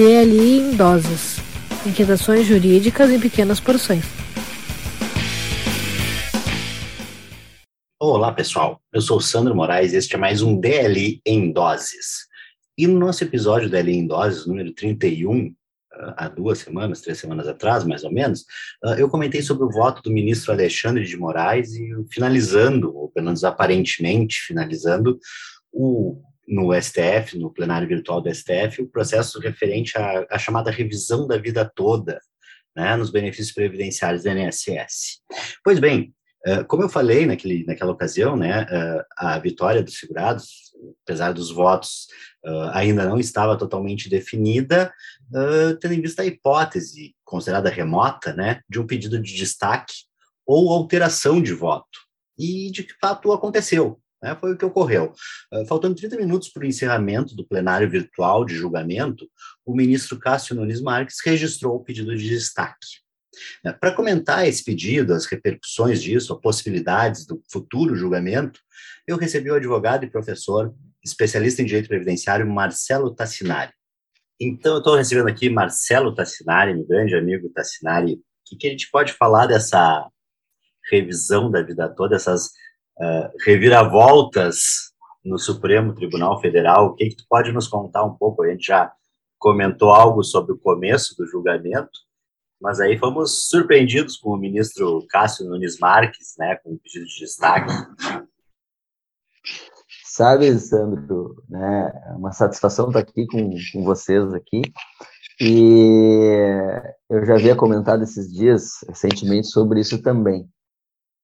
DLI em doses. Inquietações jurídicas em pequenas porções. Olá, pessoal. Eu sou Sandro Moraes e este é mais um DLI em doses. E no nosso episódio DLI em doses, número 31, há duas semanas, três semanas atrás, mais ou menos, ah, eu comentei sobre o voto do ministro Alexandre de Moraes e finalizando, ou pelo menos aparentemente finalizando, o, no STF, no plenário virtual do STF, o processo referente à, à chamada revisão da vida toda, né, nos benefícios previdenciários do INSS. Pois bem, ah, como eu falei naquele, naquela ocasião, né, ah, a vitória dos segurados, apesar dos votos, ainda não estava totalmente definida, tendo em vista a hipótese, considerada remota, né, de um pedido de destaque ou alteração de voto. E, de fato, aconteceu. Né, foi o que ocorreu. Uh, faltando 30 minutos para o encerramento do plenário virtual de julgamento, o ministro Cássio Nunes Marques registrou o pedido de destaque. Uh, para comentar esse pedido, as repercussões disso, as possibilidades do futuro julgamento, eu recebi o advogado e professor, especialista em direito previdenciário, Marcelo Tassinari. Então, eu estou recebendo aqui Marcelo Tassinari, meu grande amigo Tassinari. O que, que, a gente pode falar dessa revisão da vida toda, essas reviravoltas no Supremo Tribunal Federal? O que, que tu pode nos contar um pouco? A gente já comentou algo sobre o começo do julgamento, mas aí fomos surpreendidos com o ministro Cássio Nunes Marques, né, com o pedido de destaque. Sabe, Sandro, né, é uma satisfação estar aqui com, com vocês aqui. E eu já havia comentado esses dias, recentemente, sobre isso também.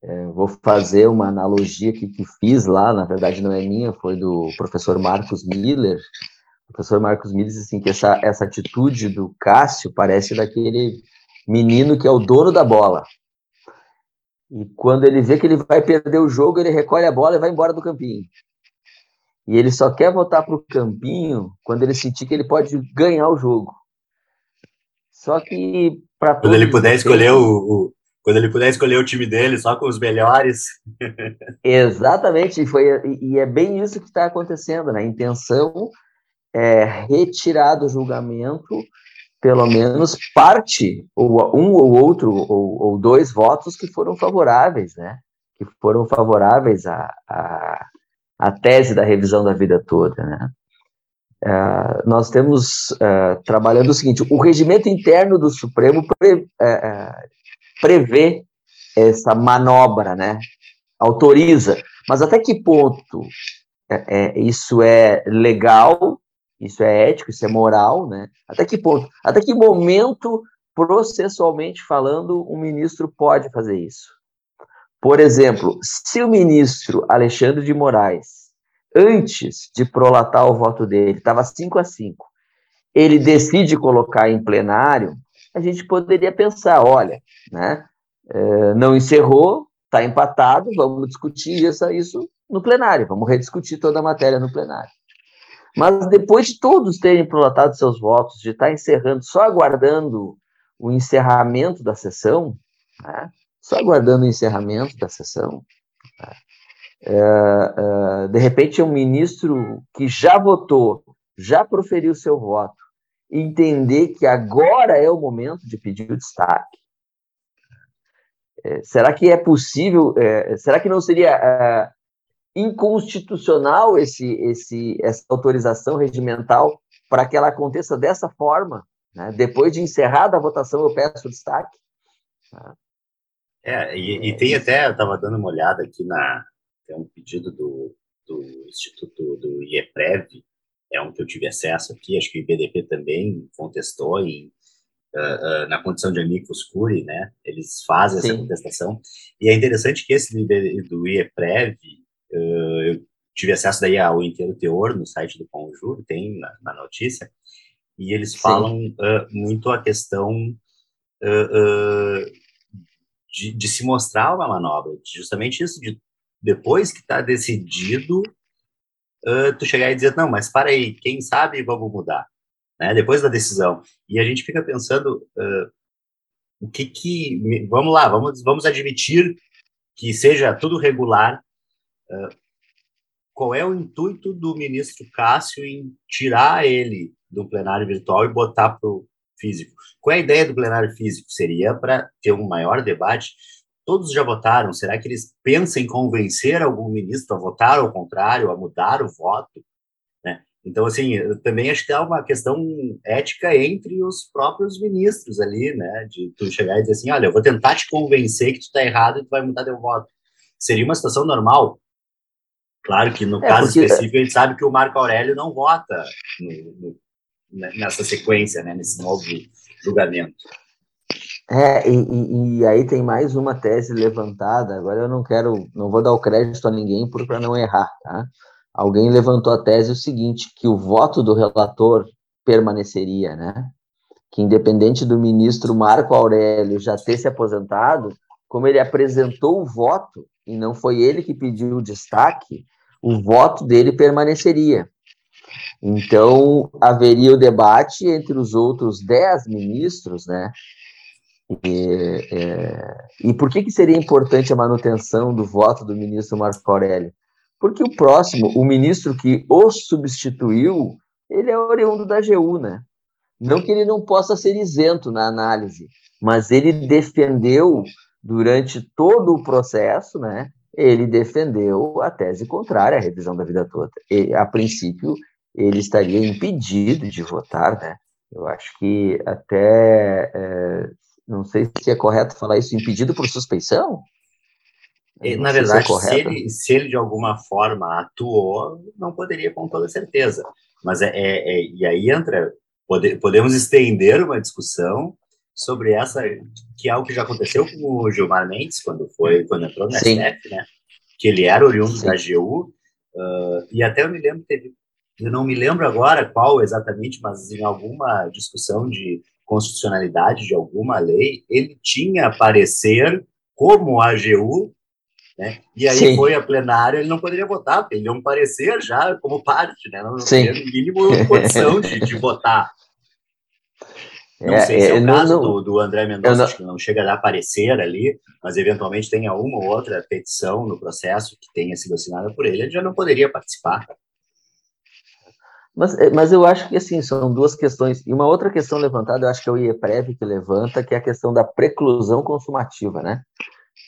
É, vou fazer uma analogia que, que fiz lá, na verdade não é minha, foi do professor Marcos Miller. O professor Marcos Miller disse assim, que essa, essa atitude do Cássio parece daquele menino que é o dono da bola. E quando ele vê que ele vai perder o jogo, ele recolhe a bola e vai embora do campinho. E ele só quer voltar para o campinho quando ele sentir que ele pode ganhar o jogo. Só que para quando ele puder escolher o, o, quando ele puder escolher o time dele só com os melhores. Exatamente, foi e é bem isso que está acontecendo, né? A intenção é retirar do julgamento pelo menos parte ou um ou outro ou, ou dois votos que foram favoráveis, né? Que foram favoráveis a, a a tese da revisão da vida toda, né? Uh, nós temos uh, trabalhando o seguinte: o regimento interno do Supremo pre, uh, prevê essa manobra, né? Autoriza, mas até que ponto é, é, isso é legal, isso é ético, isso é moral, né? Até que ponto, até que momento, processualmente falando, um ministro pode fazer isso? Por exemplo, se o ministro Alexandre de Moraes, antes de prolatar o voto dele, estava 5 a 5, ele decide colocar em plenário, a gente poderia pensar, olha, né, é, não encerrou, está empatado, vamos discutir isso, isso no plenário, vamos rediscutir toda a matéria no plenário. Mas depois de todos terem prolatado seus votos, de estar encerrando, só aguardando o encerramento da sessão, né, só aguardando o encerramento da sessão. Tá? É, é, de repente, um ministro que já votou, já proferiu seu voto, entender que agora é o momento de pedir o destaque. É, será que é possível? É, será que não seria é, inconstitucional esse, esse, essa autorização regimental para que ela aconteça dessa forma? Né? Depois de encerrada a votação, eu peço o destaque. É, e, e tem até, eu estava dando uma olhada aqui na, tem um pedido do, do Instituto do IEPREV, é um que eu tive acesso aqui, acho que o IBDP também contestou em, uh, uh, na condição de amicus curi, né, eles fazem Sim. essa contestação, e é interessante que esse do, do IEPREV, uh, eu tive acesso daí ao inteiro teor no site do Conjuro, tem na, na notícia, e eles falam muito a questão de, de se mostrar uma manobra, justamente isso, de depois que está decidido, uh, tu chegar e dizer, não, mas para aí, quem sabe vamos mudar, né? Depois da decisão. E a gente fica pensando, uh, o que que, vamos lá, vamos, vamos admitir que seja tudo regular, uh, qual é o intuito do ministro Cássio em tirar ele do plenário virtual e botar para o físico. Qual é a ideia do plenário físico? Seria para ter um maior debate. Todos já votaram. Será que eles pensam em convencer algum ministro a votar ao contrário, a mudar o voto? Né? Então, assim, também acho que há uma questão ética entre os próprios ministros ali, né? De tu chegar e dizer assim, olha, eu vou tentar te convencer que tu está errado e tu vai mudar teu voto. Seria uma situação normal? Claro que no é, caso porque... específico a gente sabe que o Marco Aurélio não vota no, no, nessa sequência, né, nesse novo julgamento. É, e, e, aí tem mais uma tese levantada. Agora eu não quero, não vou dar o crédito a ninguém para não errar, tá? Alguém levantou a tese o seguinte, que o voto do relator permaneceria, né? Que independente do ministro Marco Aurélio já ter se aposentado, como ele apresentou o voto e não foi ele que pediu o destaque, o voto dele permaneceria. Então, haveria o debate entre os outros dez ministros, né? E, é, e por que, que seria importante a manutenção do voto do ministro Marco Aurélio? Porque o próximo, o ministro que o substituiu, ele é oriundo da AGU, né? Não que ele não possa ser isento na análise, mas ele defendeu durante todo o processo, né? Ele defendeu a tese contrária à revisão da vida toda. E, a princípio, ele estaria impedido de votar, né? Eu acho que até, é, não sei se é correto falar isso, impedido por suspeição? Na verdade, se, é se, ele, se, ele, de alguma forma atuou, não poderia com toda certeza. Mas é, é, é e aí entra, pode, podemos estender uma discussão sobre essa, que é algo que já aconteceu com o Gilmar Mendes, quando foi, quando entrou na Sim. STF, né? Que ele era oriundo Sim. da AGU, uh, e até eu me lembro, teve eu não me lembro agora qual exatamente, mas em alguma discussão de constitucionalidade de alguma lei, ele tinha parecer como a AGU, né? E aí Sim. foi a plenária, ele não poderia votar, porque ele é um parecer já como parte, né? Não tinha no mínimo condição de, de votar. Não é, sei se é, é o caso não, do, do, André Mendonça, acho que não chega a aparecer ali, mas eventualmente tenha uma ou outra petição no processo que tenha sido assinada por ele, ele já não poderia participar. Mas, eh, mas eu acho que, assim, são duas questões. E uma outra questão levantada, eu acho que é o IEPREV que levanta, que é a questão da preclusão consumativa, né?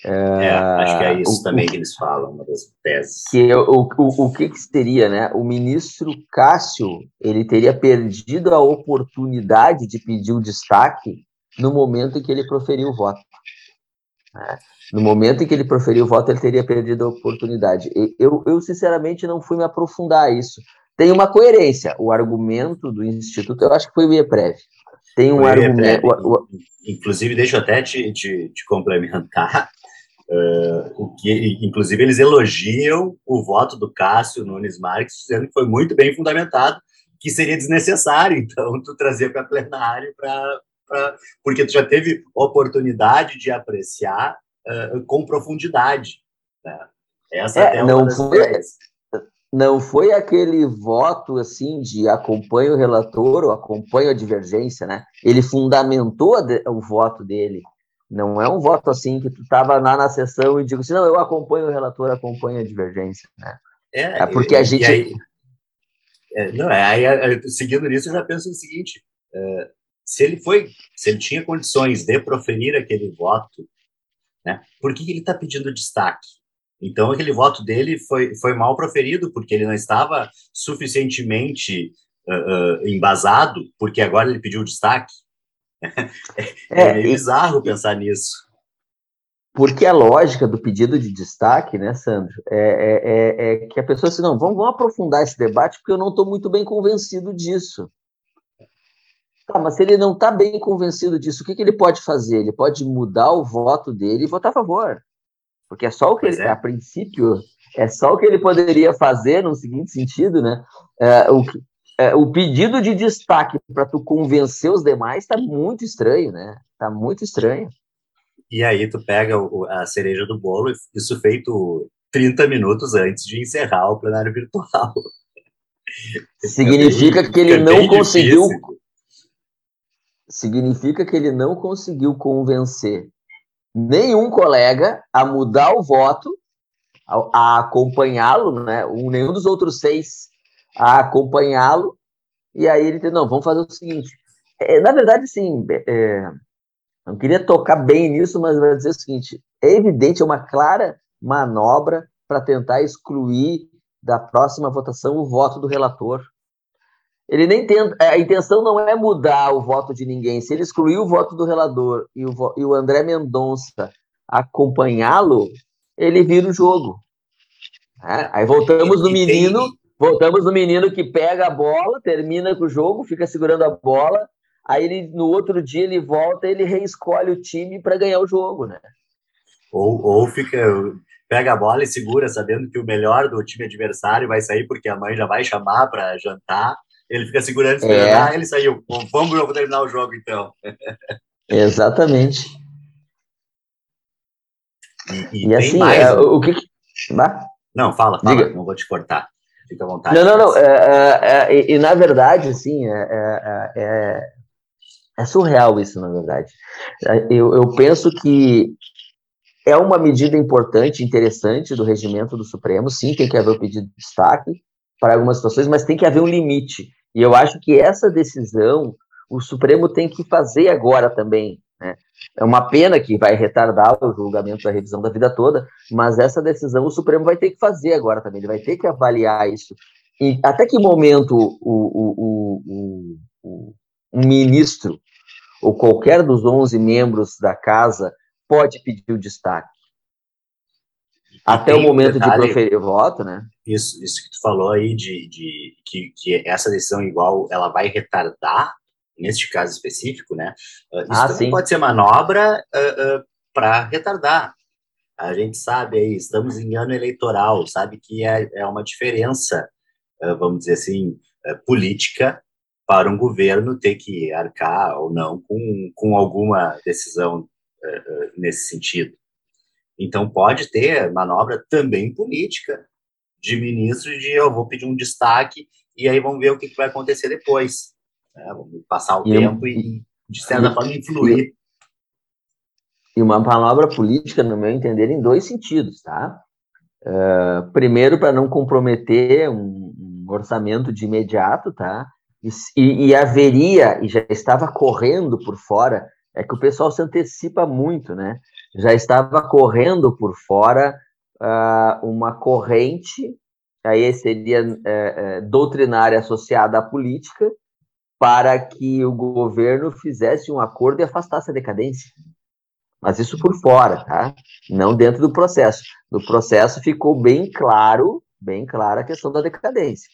É, é acho que é isso o, também que eles falam, uma das teses. Que o, o, o que, que seria, né? O ministro Cássio, ele teria perdido a oportunidade de pedir o destaque no momento em que ele proferiu o voto. Né? No momento em que ele proferiu o voto, ele teria perdido a oportunidade. Eu, eu, sinceramente, não fui me aprofundar isso tem uma coerência. O argumento do Instituto, eu acho que foi o IEPREV. Tem um argumento. Inclusive, deixa eu até te, te, te complementar. Uh, o que, inclusive, eles elogiam o voto do Cássio Nunes Marques, dizendo que foi muito bem fundamentado, que seria desnecessário, então, tu trazer para plenário, pra, pra, porque tu já teve oportunidade de apreciar uh, com profundidade. Né? Essa é, é não foi, não foi aquele voto assim de acompanho o relator ou acompanho a divergência, né? Ele fundamentou o voto dele. Não é um voto assim que tu estava lá na sessão e digo assim, não, eu acompanho o relator, acompanho a divergência, né? É, é porque a gente... Aí, é, não, é, aí, seguindo nisso, eu já penso o seguinte, é, se ele foi, se ele tinha condições de proferir aquele voto, né, por que ele está pedindo destaque? Então, aquele voto dele foi, foi mal proferido, porque ele não estava suficientemente uh, uh, embasado, porque agora ele pediu destaque. é, é meio bizarro pensar nisso. Porque a lógica do pedido de destaque, né, Sandro, é, é, é, é que a pessoa assim, não, vamos, vamos aprofundar esse debate, porque eu não estou muito bem convencido disso. Tá, mas se ele não está bem convencido disso, o que, que ele pode fazer? Ele pode mudar o voto dele e votar a favor. Porque é só o que ele, é. a princípio, é só o que ele poderia fazer no seguinte sentido, né? É, o, é, o pedido de destaque para tu convencer os demais está muito estranho, né? Está muito estranho. E aí tu pega o, a cereja do bolo, isso feito 30 minutos antes de encerrar o plenário virtual. Significa que ele não conseguiu. Significa que ele não conseguiu convencer nenhum colega a mudar o voto, a, a acompanhá-lo, né? Um, nenhum dos outros seis a acompanhá-lo e aí ele disse, não, vamos fazer o seguinte. É, na verdade, sim, é, não queria tocar bem nisso, mas vai dizer o seguinte: é evidente, é uma clara manobra para tentar excluir da próxima votação o voto do relator. Ele nem tenta, a intenção não é mudar o voto de ninguém. Se ele excluir o voto do relator e o, e o André Mendonça acompanhá-lo, ele vira o jogo. É, aí voltamos no menino, voltamos no menino que pega a bola, termina com o jogo, fica segurando a bola Aí ele, no outro dia ele volta ele reescolhe o time para ganhar o jogo, né? Ou, ou fica, pega a bola e segura, sabendo que o melhor do time adversário vai sair porque a mãe já vai chamar para jantar. Ele fica segurando, esperando, é. ah, ele saiu. Vamos, vamos terminar o jogo então. Exatamente. E, e, e assim, mais, é, o que. Não, fala, fala, Diga. não vou te cortar. Fica à vontade. Não, não, não. É, é, é e, na verdade, assim, é, é é surreal isso, na verdade. Eu, eu penso que é uma medida importante, interessante do regimento do Supremo. Sim, tem que haver o pedido de destaque para algumas situações, mas tem que haver um limite. E eu acho que essa decisão o Supremo tem que fazer agora também. Né? É uma pena que vai retardar o julgamento da revisão da vida toda, mas essa decisão o Supremo vai ter que fazer agora também. Ele vai ter que avaliar isso. E até que momento o, o, o, o, ministro ou qualquer dos 11 membros da casa pode pedir o destaque. Até o momento um detalhe, de proferir o voto, né? Isso, isso que tu falou aí de, de que, que essa decisão igual ela vai retardar neste caso específico, né? Uh, isso ah, também pode ser manobra uh, uh, para retardar. A gente sabe aí, estamos em ano eleitoral, sabe que é, é uma diferença, vamos dizer assim, política para um governo ter que arcar ou não com, com alguma decisão uh, nesse sentido. Então, pode ter manobra também política de ministro de eu vou pedir um destaque e aí vamos ver o que, que vai acontecer depois. Né? Vamos passar o e tempo eu, e, de certa forma, influir. E uma manobra política, no meu entender, em dois sentidos, tá? Uh, primeiro, para não comprometer um, um orçamento de imediato, tá? E, e, haveria, e já estava correndo por fora, é que o pessoal se antecipa muito, né? Já estava correndo por fora uh, uma corrente, aí seria é, é, doutrinária associada à política, para que o governo fizesse um acordo e afastasse a decadência. Mas isso por fora, tá? Não dentro do processo. No processo ficou bem claro, bem clara a questão da decadência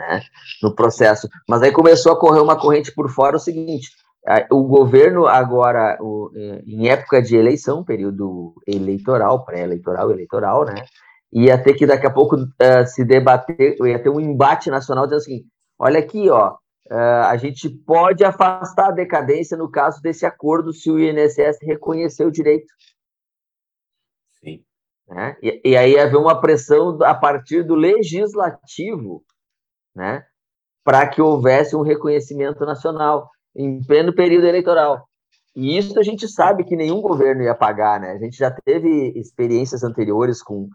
né, no processo. Mas aí começou a correr uma corrente por fora o seguinte: o governo agora, é, em época de eleição, período eleitoral, pré-eleitoral, eleitoral, né, ia ter que daqui a pouco uh, se debater, ia ter um embate nacional dizendo assim: olha aqui, ó, uh, a gente pode afastar a decadência no caso desse acordo se o INSS reconhecer o direito. Sim. Né? E, e aí haver uma pressão a partir do legislativo né, para que houvesse um reconhecimento nacional em pleno período eleitoral. E isso a gente sabe que nenhum governo ia pagar, né? A gente já teve experiências anteriores com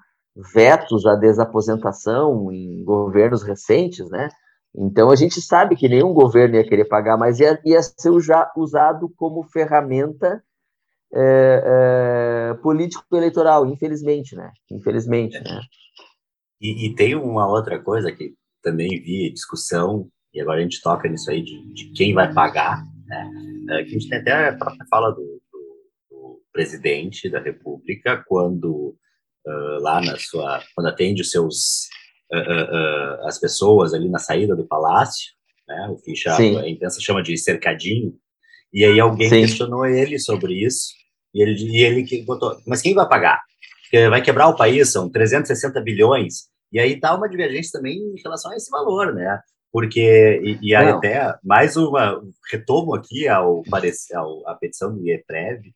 vetos à desaposentação em governos recentes, né? Então a gente sabe que nenhum governo ia querer pagar, mas ia, ia ser usado como ferramenta é, é, político-eleitoral, infelizmente, né? Infelizmente, né? E, e, tem uma outra coisa que também vi discussão, e agora a gente toca nisso aí de, de quem vai pagar, né? É, que a gente tem até a própria fala do, do, do presidente da República, quando uh, lá na sua, quando atende os seus, uh, uh, as pessoas ali na saída do palácio, né? O que a imprensa chama de cercadinho, e aí alguém Sim. questionou ele sobre isso, e ele, e ele botou, mas quem vai pagar? Porque vai quebrar o país, são 360 bilhões, e aí está uma divergência também em relação a esse valor, né? Porque, e, e aí até mais uma, retomo aqui ao, ao, a petição do IEPREV,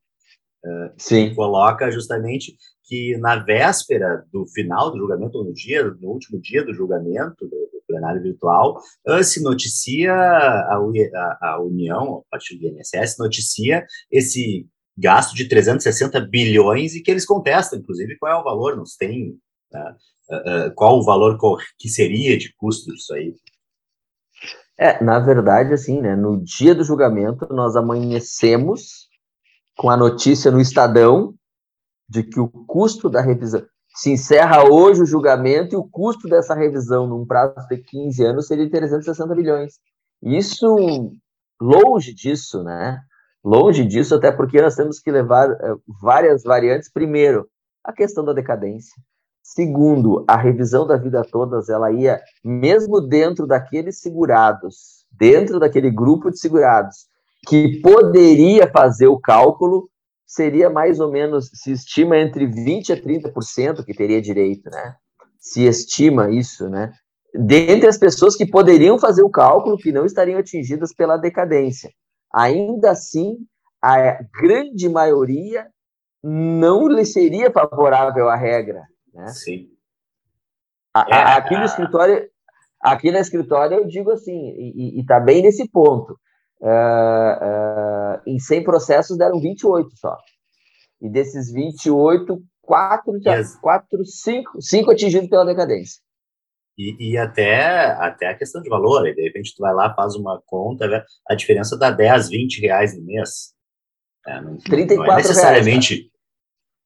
uh, que coloca justamente que na véspera do final do julgamento, ou no dia, no último dia do julgamento do, do plenário virtual, uh, se noticia a, a, a União, a partir do INSS, noticia esse gasto de 360 bilhões e que eles contestam, inclusive, qual é o valor, não se tem uh, qual o valor que seria de custo disso aí? É, na verdade, assim, né? No dia do julgamento, nós amanhecemos com a notícia no Estadão de que o custo da revisão se encerra hoje o julgamento e o custo dessa revisão num prazo de 15 anos seria de 360 bilhões. Isso longe disso, né? Longe disso, até porque nós temos que levar uh, várias variantes. Primeiro, a questão da decadência. Segundo, a revisão da vida todas, ela ia, mesmo dentro daqueles segurados, dentro daquele grupo de segurados, que poderia fazer o cálculo, seria mais ou menos, se estima entre 20% a 30% que teria direito, né? Se estima isso, né? Dentre as pessoas que poderiam fazer o cálculo, que não estariam atingidas pela decadência. Ainda assim, a grande maioria não lhe seria favorável à regra. Né? Sim. A, é, aqui no escritório, aqui na escritório eu digo assim, e está bem nesse ponto. Uh, uh, em 100 processos deram 28 só. E desses 28, 4, yes. 4 5, 5 atingidos pela decadência. E, e, até, até a questão de valor, aí de repente tu vai lá, faz uma conta, né? a diferença dá 10, 20 reais no mês. É, não, 34 não é necessariamente.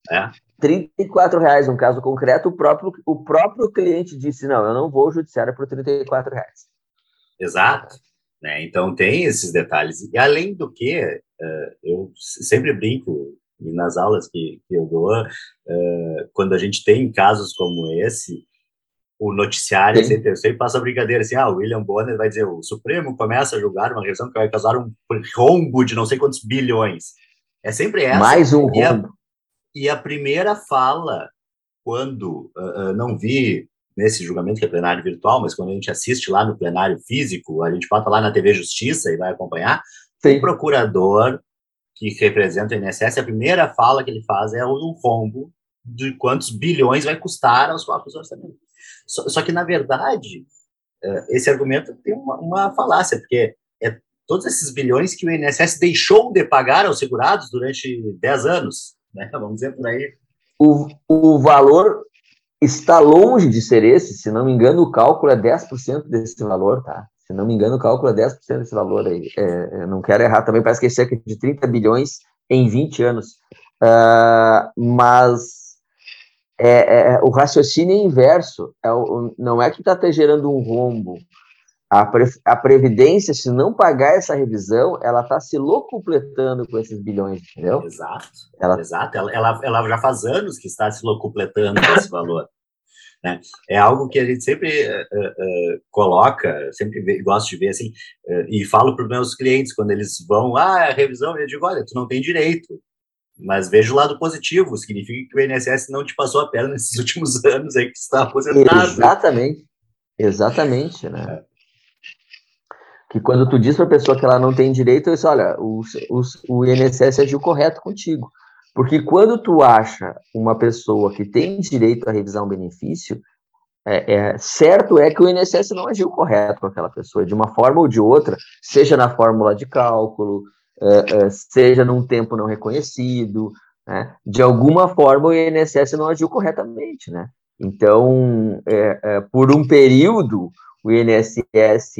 Reais, é. 34 reais, no caso concreto, o próprio, o próprio cliente disse: não, eu não vou ao judiciário por 34 reais. Exato. Né? Então tem esses detalhes. E além do que, uh, eu sempre brinco nas aulas que, que eu dou, uh, quando a gente tem casos como esse, o noticiário sempre, eu sempre passa a brincadeira assim, ah, o William Bonner vai dizer, o Supremo começa a julgar uma revisão que vai causar um rombo de não sei quantos bilhões. É sempre essa. Mais um rombo. E a primeira fala, quando uh, uh, não vi nesse julgamento que é plenário virtual, mas quando a gente assiste lá no plenário físico, a gente bota lá na TV Justiça e vai acompanhar, Sim. o procurador que representa o INSS, a primeira fala que ele faz é um rombo de quantos bilhões vai custar aos próprios orçamentos. Só, só que, na verdade, uh, esse argumento tem uma, uma falácia, porque é todos esses bilhões que o INSS deixou de pagar aos segurados durante 10 anos, né? Vamos dizer por aí. O, o valor está longe de ser esse, se não me engano, o cálculo é 10% desse valor, tá? Se não me engano, o cálculo é 10% desse valor aí. É, não quero errar também, parece que é cerca de 30 bilhões em 20 anos. Uh, mas é, é, é, o raciocínio é inverso. É não é que está gerando um rombo. A, pre, a Previdência, se não pagar essa revisão, ela está se locupletando com esses bilhões, entendeu? Exato. Ela, Exato. Ela, ela, ela já faz anos que está se locupletando com esse valor. Né? É algo que a gente sempre uh, uh, coloca, sempre vê, gosto de ver assim, uh, e falo para os meus clientes quando eles vão, ah, a revisão, eu digo, olha, tu não tem direito, mas veja o lado positivo, significa que o INSS não te passou a perna nesses últimos anos aí que você está aposentado. Exatamente, exatamente, né? Que quando tu diz para a pessoa que ela não tem direito, eu disse, olha, o, o, o INSS agiu correto contigo. Porque quando tu acha uma pessoa que tem direito a revisar um benefício, é, é, certo é que o INSS não agiu correto com aquela pessoa, de uma forma ou de outra, seja na fórmula de cálculo, é, é, seja num tempo não reconhecido, né? de alguma forma o INSS não agiu corretamente, né? Então, é, é, por um período, o INSS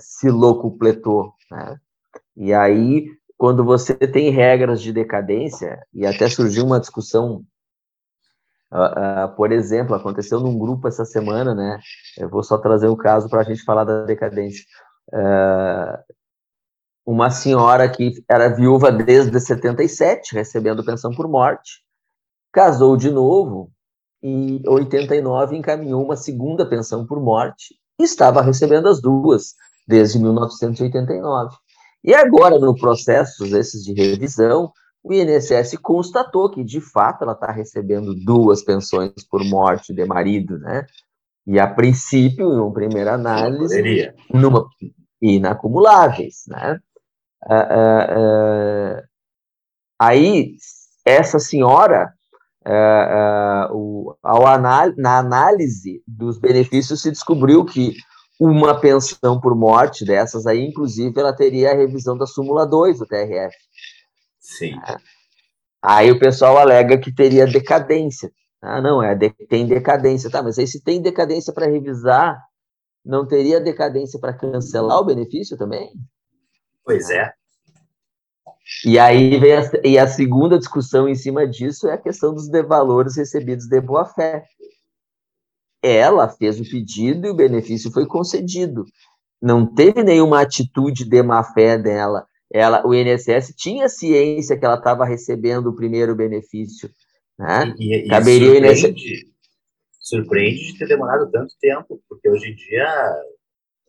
se locupletou, né? E aí, quando você tem regras de decadência, e até surgiu uma discussão Uh, uh, por exemplo, aconteceu num grupo essa semana, né? Eu vou só trazer um caso para a gente falar da decadência. Uh, uma senhora que era viúva desde 77, recebendo pensão por morte, casou de novo e 89 encaminhou uma segunda pensão por morte estava recebendo as duas desde 1989. E agora, no processo esses de revisão, o INSS constatou que, de fato, ela está recebendo duas pensões por morte de marido, né? E, a princípio, em uma primeira análise, numa, inacumuláveis, né? Uh, uh, aí, essa senhora, o, ao anal na análise dos benefícios, se descobriu que uma pensão por morte dessas aí, inclusive, ela teria a revisão da súmula 2 do TRF. Sim. Aí o pessoal alega que teria decadência. Ah, não, é de, tem decadência. Tá, mas aí se tem decadência para revisar não teria decadência para cancelar o benefício também? Pois é. E aí vem a, e a segunda discussão em cima disso é a questão dos valores recebidos de boa fé. Ela fez o pedido e o benefício foi concedido. Não teve nenhuma atitude de má fé dela. Ela, o INSS tinha ciência que ela estava recebendo o primeiro benefício. Né? E, e, Caberia surpreende, surpreende de ter demorado tanto tempo, porque hoje em dia,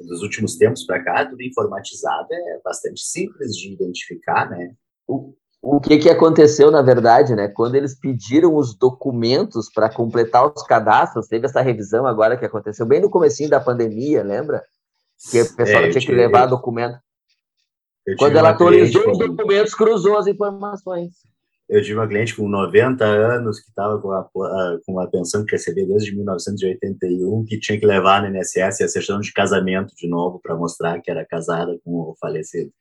nos últimos tempos para cá, tudo informatizado é bastante simples de identificar, né? O, o que, que aconteceu, na verdade, né? Quando eles pediram os documentos para completar os cadastros, teve essa revisão agora que aconteceu bem no comecinho da pandemia, lembra? Que o pessoal é, tinha que levar documento. Quando ela atualizou os documentos, cruzou as informações. Eu tive uma cliente com 90 anos que estava com, com a pensão que recebia desde 1981, que tinha que levar no INSS a certidão de casamento de novo para mostrar que era casada com o falecido.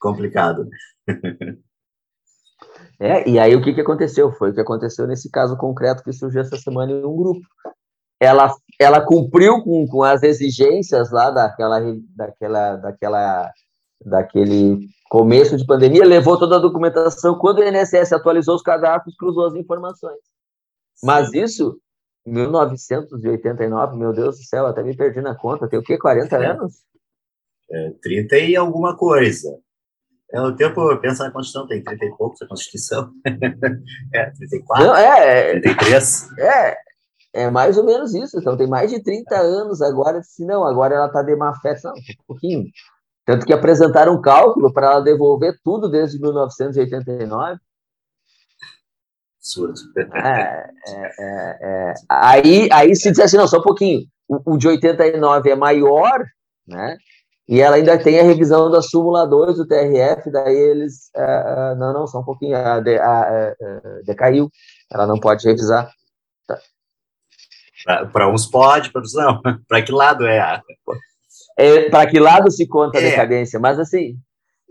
Complicado, né? É, e aí o que, que aconteceu? Foi o que aconteceu nesse caso concreto que surgiu essa semana em um grupo. Ela, ela cumpriu com, com as exigências lá daquela, daquela, daquela, daquele começo de pandemia, levou toda a documentação. Quando o INSS atualizou os cadastros, cruzou as informações. Mas isso, 1989, meu Deus do céu, até me perdi na conta. Tem o quê? 40 é. anos? É, 30 e alguma coisa. É, o tempo, pensa na Constituição, tem 30 e poucos a Constituição. é, 34, Não, é, 33. É, é mais ou menos isso. Então, tem mais de 30 anos agora. Se não, agora ela está de má fé. Não, um pouquinho. Tanto que apresentaram um cálculo para ela devolver tudo desde 1989. Absurdo. É, é, é, é, aí, aí se diz assim, não, só um pouquinho. O, o, de 89 é maior, né? E ela ainda tem a revisão da súmula 2 do TRF, daí eles. Uh, não, não, só um pouquinho. A, de, a, a, decaiu. Ela não pode revisar. Tá. Para uns pode, para outros não. Para que lado é a é, para que lado se conta a é. decadência? Mas, assim,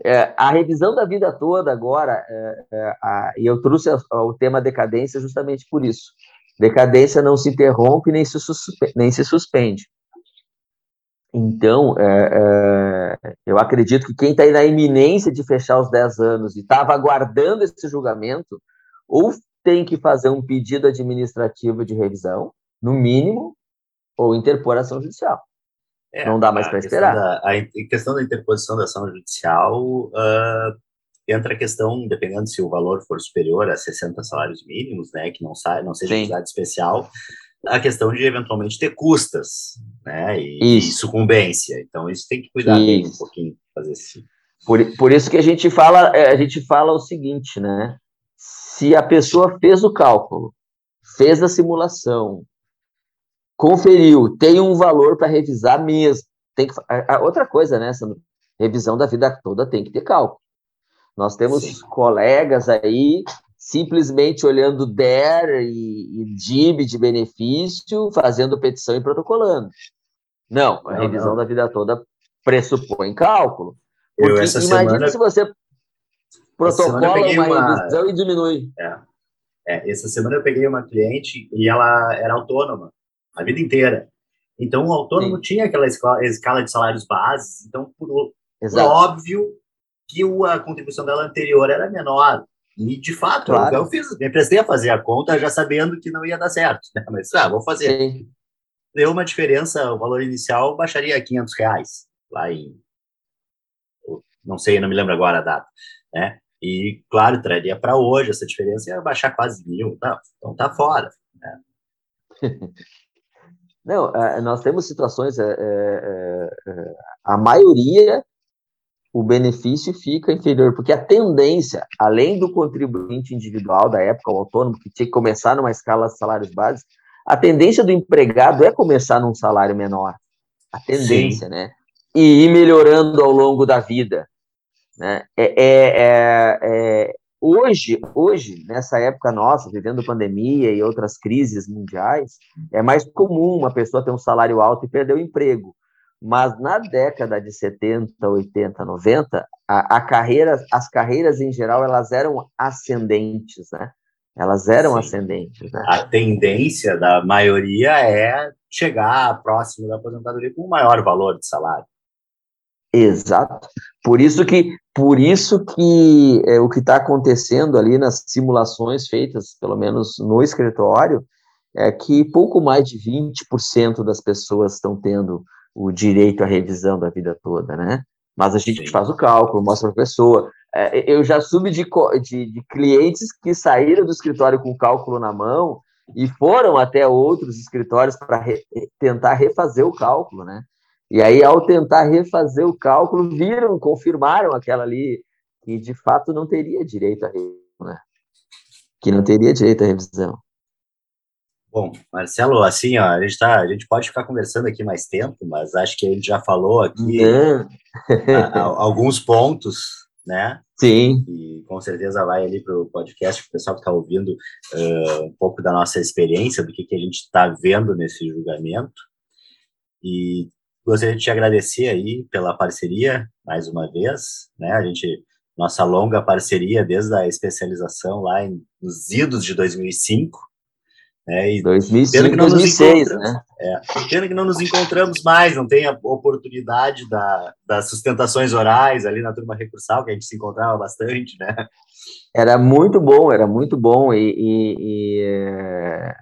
é, a revisão da vida toda agora, é, é a, e eu trouxe a, a, o tema decadência justamente por isso. Decadência não se interrompe nem se, suspe, nem se suspende. Então, é, eu acredito que quem está aí na iminência de fechar os 10 anos e estava aguardando esse julgamento, ou tem que fazer um pedido administrativo de revisão, no mínimo, ou interpor ação judicial. É, não dá mais para esperar. Da, a, questão da interposição da ação judicial, uh, entra a questão, dependendo se o valor for superior a 60 salários mínimos, né, que não, sai, não seja unidade especial, a questão de eventualmente ter custas, né, e, isso. e sucumbência. Então, isso tem que cuidar um pouquinho, fazer assim. Por, por isso que a gente fala, é, a gente fala o seguinte, né, se a pessoa fez o cálculo, fez a simulação, conferiu, tem um valor para revisar mesmo. Tem que, a, a outra coisa, né? Essa revisão da vida toda tem que ter cálculo. Nós temos Sim. colegas aí simplesmente olhando DER e, e DIB de benefício, fazendo petição e protocolando. Não, a não, revisão não. da vida toda pressupõe cálculo. Porque Eu, imagina semana... se você protocola uma, uma revisão e diminui. É. É, essa semana eu peguei uma cliente e ela era autônoma a vida inteira. Então, o autônomo Sim. tinha aquela escala, de salários bases, então, por, por óbvio que a contribuição dela anterior era menor. E, de fato, claro. eu, fiz, me prestei a fazer a conta já sabendo que não ia dar certo. Né? Mas, ah, vou fazer. Sim. Deu uma diferença, o valor inicial baixaria a 500 reais, lá em. Não sei, não me lembro agora a data. Né? E, claro, traria para hoje essa diferença ia baixar quase mil. Tá? Então, tá fora. Né? Não, é, nós temos situações, é, é, é, a maioria, o benefício fica inferior, porque a tendência, além do contribuinte individual da época, o autônomo, que tinha que começar numa escala de salários básicos, a tendência do empregado é começar num salário menor. A tendência, Sim. né? E ir melhorando ao longo da vida. Né? É, é, é, Hoje, hoje, nessa época nossa, vivendo pandemia e outras crises mundiais, é mais comum uma pessoa ter um salário alto e perder o emprego. Mas na década de 70, 80, 90, a, a carreira, as carreiras em geral elas eram ascendentes, né? Elas eram Sim. ascendentes. Né? A tendência da maioria é chegar próximo da aposentadoria com um maior valor de salário. Exato. Por isso que, por isso que é, o que está acontecendo ali nas simulações feitas, pelo menos no escritório, é que pouco mais de 20% das pessoas estão tendo o direito à revisão da vida toda, né? Mas a gente Sim. faz o cálculo, mostra para a pessoa. É, eu já soube de, de, de clientes que saíram do escritório com o cálculo na mão e foram até outros escritórios para re, tentar refazer o cálculo, né? E aí, ao tentar refazer o cálculo, viram, confirmaram aquela ali que de fato não teria direito à revisão, né? Que não teria direito à revisão. Bom, Marcelo, assim, ó, a gente, tá, a gente pode ficar conversando aqui mais tempo, mas acho que a gente já falou aqui a, a, alguns pontos, né? Sim. E com certeza vai ali para o podcast, para o pessoal que está ouvindo uh, um pouco da nossa experiência, do que, que a gente está vendo nesse julgamento. E Gostaria de te agradecer aí pela parceria, mais uma vez, né? A gente, nossa longa parceria desde a especialização lá em, nos idos de 2005, né? E 2005, 2006, né? É, pena que não nos encontramos mais, não tem a oportunidade da, das sustentações orais ali na turma recursal, que a gente se encontrava bastante, né? Era muito bom, era muito bom, e, e, e é,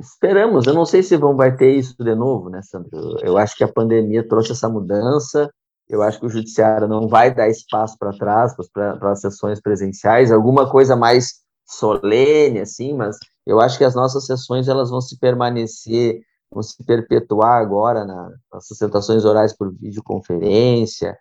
Esperamos, eu não sei se vão vai ter isso de novo, né, Sandro? Eu acho que a pandemia trouxe essa mudança, eu acho que o judiciário não vai dar espaço para trás para as sessões presenciais, alguma coisa mais solene, assim, mas eu acho que as nossas sessões elas vão se permanecer, vão se perpetuar agora na, nas sustentações orais por videoconferência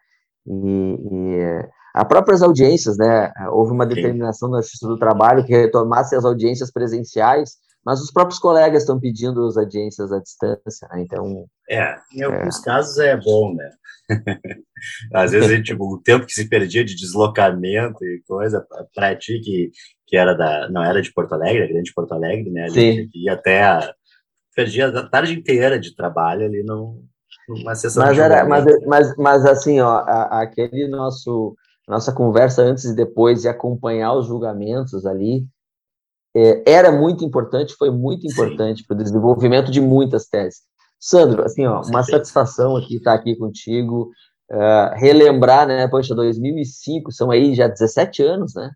e, e as próprias audiências, né? Houve uma determinação Sim. da Justiça do Trabalho que retomasse as audiências presenciais, mas os próprios colegas estão pedindo as audiências à distância, né? Então. É, em alguns é. casos é bom, né? Às vezes, tipo, o tempo que se perdia de deslocamento e coisa, para ti que, que era da, não era de Porto Alegre, era grande Porto Alegre, né? A gente ia até a, perdia a tarde inteira de trabalho ali no, numa sessão mas era, mas, mas, mas assim, ó, a, aquele nosso nossa conversa antes e depois de acompanhar os julgamentos ali, é, era muito importante, foi muito importante para o desenvolvimento de muitas teses. Sandro, assim, ó, uma satisfação aqui estar aqui contigo, uh, relembrar, né, poxa, 2005, são aí já 17 anos, né?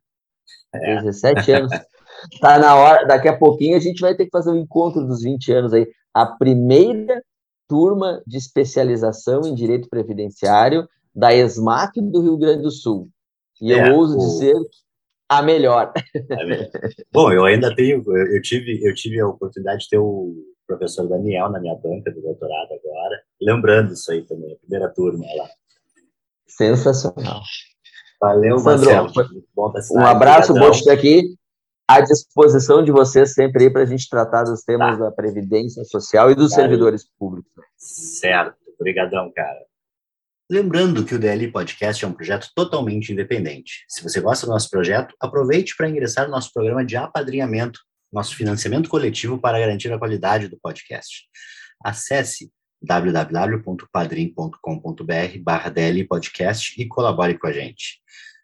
É. 17 anos. Tá na hora, daqui a pouquinho a gente vai ter que fazer o um encontro dos 20 anos aí. A primeira turma de especialização em direito previdenciário da ESMAC do Rio Grande do Sul. E é, eu ouso o... dizer a melhor. Bom, eu ainda tenho, eu tive, eu tive a oportunidade de ter o professor Daniel na minha banca do doutorado agora, lembrando isso aí também, a primeira turma lá. Sensacional. Valeu, Sandro, Marcelo. um abraço, bom estar aqui à disposição de vocês sempre aí para a gente tratar dos temas tá. da previdência social e dos Valeu. servidores públicos. Certo, obrigadão, cara. Lembrando que o DL Podcast é um projeto totalmente independente. Se você gosta do nosso projeto, aproveite para ingressar no nosso programa de apadrinhamento, nosso financiamento coletivo para garantir a qualidade do podcast. Acesse www.padrim.com.br barra Podcast e colabore com a gente.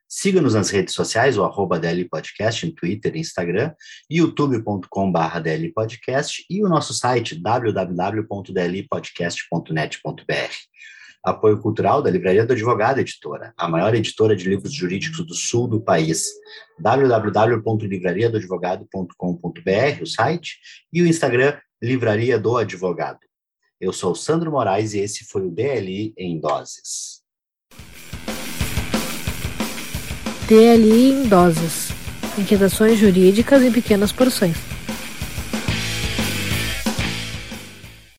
Siga-nos nas redes sociais, o arroba DL Podcast, em Twitter Instagram, youtube.com barra Podcast e o nosso site www.dlpodcast.net.br apoio cultural da Livraria do Advogado Editora, a maior editora de livros jurídicos do sul do país. www.livrariadoadvogado.com.br, o site, e o Instagram Livraria do Advogado. Eu sou Sandro Moraes e esse foi o DLI em Doses. DLI em Doses. Inquietações jurídicas em pequenas porções.